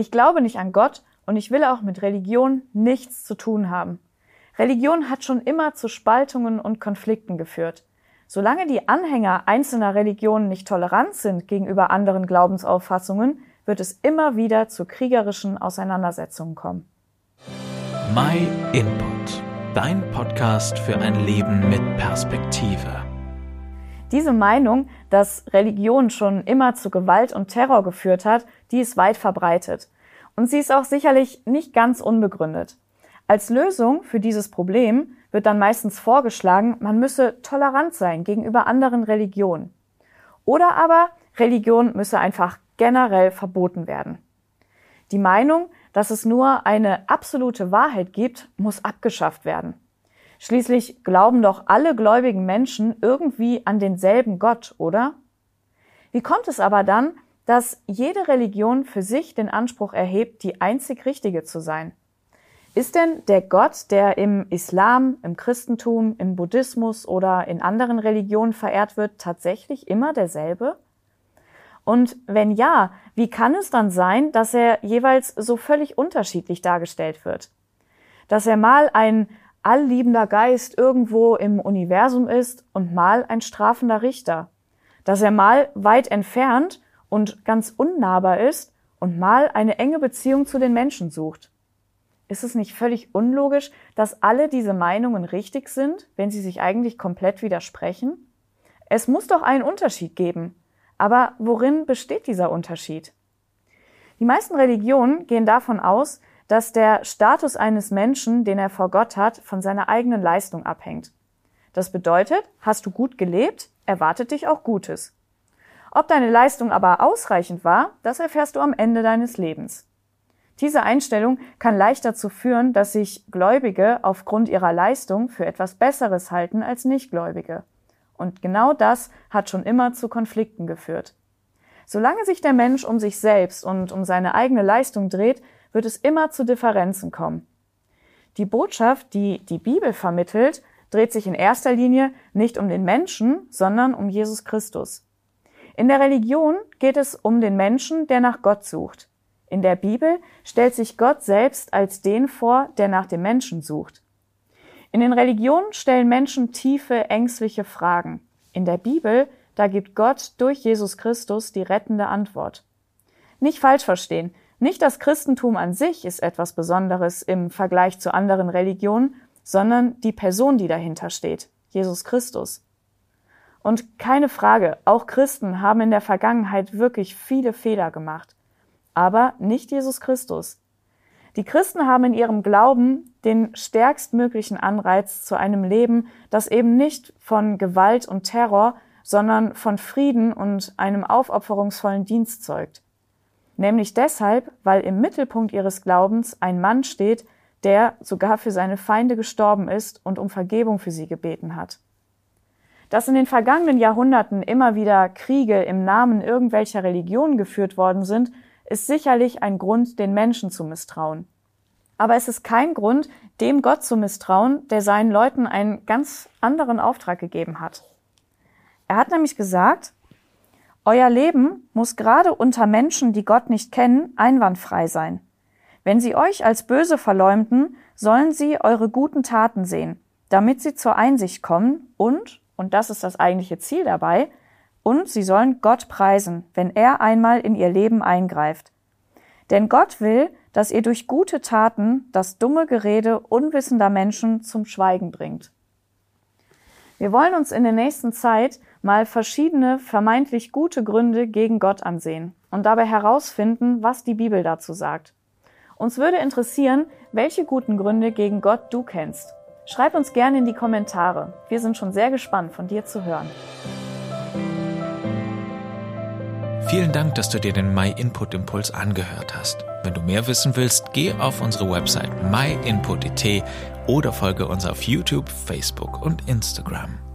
Ich glaube nicht an Gott und ich will auch mit Religion nichts zu tun haben. Religion hat schon immer zu Spaltungen und Konflikten geführt. Solange die Anhänger einzelner Religionen nicht tolerant sind gegenüber anderen Glaubensauffassungen, wird es immer wieder zu kriegerischen Auseinandersetzungen kommen. My Input, dein Podcast für ein Leben mit Perspektive. Diese Meinung, dass Religion schon immer zu Gewalt und Terror geführt hat, die ist weit verbreitet. Und sie ist auch sicherlich nicht ganz unbegründet. Als Lösung für dieses Problem wird dann meistens vorgeschlagen, man müsse tolerant sein gegenüber anderen Religionen. Oder aber Religion müsse einfach generell verboten werden. Die Meinung, dass es nur eine absolute Wahrheit gibt, muss abgeschafft werden. Schließlich glauben doch alle gläubigen Menschen irgendwie an denselben Gott, oder? Wie kommt es aber dann, dass jede Religion für sich den Anspruch erhebt, die einzig richtige zu sein? Ist denn der Gott, der im Islam, im Christentum, im Buddhismus oder in anderen Religionen verehrt wird, tatsächlich immer derselbe? Und wenn ja, wie kann es dann sein, dass er jeweils so völlig unterschiedlich dargestellt wird? Dass er mal ein allliebender Geist irgendwo im Universum ist und mal ein strafender Richter. Dass er mal weit entfernt und ganz unnahbar ist und mal eine enge Beziehung zu den Menschen sucht. Ist es nicht völlig unlogisch, dass alle diese Meinungen richtig sind, wenn sie sich eigentlich komplett widersprechen? Es muss doch einen Unterschied geben. Aber worin besteht dieser Unterschied? Die meisten Religionen gehen davon aus, dass der Status eines Menschen, den er vor Gott hat, von seiner eigenen Leistung abhängt. Das bedeutet, hast du gut gelebt, erwartet dich auch Gutes. Ob deine Leistung aber ausreichend war, das erfährst du am Ende deines Lebens. Diese Einstellung kann leicht dazu führen, dass sich Gläubige aufgrund ihrer Leistung für etwas Besseres halten als Nichtgläubige. Und genau das hat schon immer zu Konflikten geführt. Solange sich der Mensch um sich selbst und um seine eigene Leistung dreht, wird es immer zu Differenzen kommen. Die Botschaft, die die Bibel vermittelt, dreht sich in erster Linie nicht um den Menschen, sondern um Jesus Christus. In der Religion geht es um den Menschen, der nach Gott sucht. In der Bibel stellt sich Gott selbst als den vor, der nach dem Menschen sucht. In den Religionen stellen Menschen tiefe, ängstliche Fragen. In der Bibel, da gibt Gott durch Jesus Christus die rettende Antwort. Nicht falsch verstehen, nicht das Christentum an sich ist etwas Besonderes im Vergleich zu anderen Religionen, sondern die Person, die dahinter steht, Jesus Christus. Und keine Frage, auch Christen haben in der Vergangenheit wirklich viele Fehler gemacht. Aber nicht Jesus Christus. Die Christen haben in ihrem Glauben den stärkstmöglichen Anreiz zu einem Leben, das eben nicht von Gewalt und Terror, sondern von Frieden und einem aufopferungsvollen Dienst zeugt. Nämlich deshalb, weil im Mittelpunkt ihres Glaubens ein Mann steht, der sogar für seine Feinde gestorben ist und um Vergebung für sie gebeten hat. Dass in den vergangenen Jahrhunderten immer wieder Kriege im Namen irgendwelcher Religionen geführt worden sind, ist sicherlich ein Grund, den Menschen zu misstrauen. Aber es ist kein Grund, dem Gott zu misstrauen, der seinen Leuten einen ganz anderen Auftrag gegeben hat. Er hat nämlich gesagt, euer Leben muss gerade unter Menschen, die Gott nicht kennen, einwandfrei sein. Wenn sie euch als böse verleumden, sollen sie eure guten Taten sehen, damit sie zur Einsicht kommen und, und das ist das eigentliche Ziel dabei, und sie sollen Gott preisen, wenn er einmal in ihr Leben eingreift. Denn Gott will, dass ihr durch gute Taten das dumme Gerede unwissender Menschen zum Schweigen bringt. Wir wollen uns in der nächsten Zeit mal verschiedene vermeintlich gute Gründe gegen Gott ansehen und dabei herausfinden, was die Bibel dazu sagt. Uns würde interessieren, welche guten Gründe gegen Gott du kennst. Schreib uns gerne in die Kommentare. Wir sind schon sehr gespannt, von dir zu hören. Vielen Dank, dass du dir den My Input Impuls angehört hast. Wenn du mehr wissen willst, geh auf unsere Website myinput.it oder folge uns auf YouTube, Facebook und Instagram.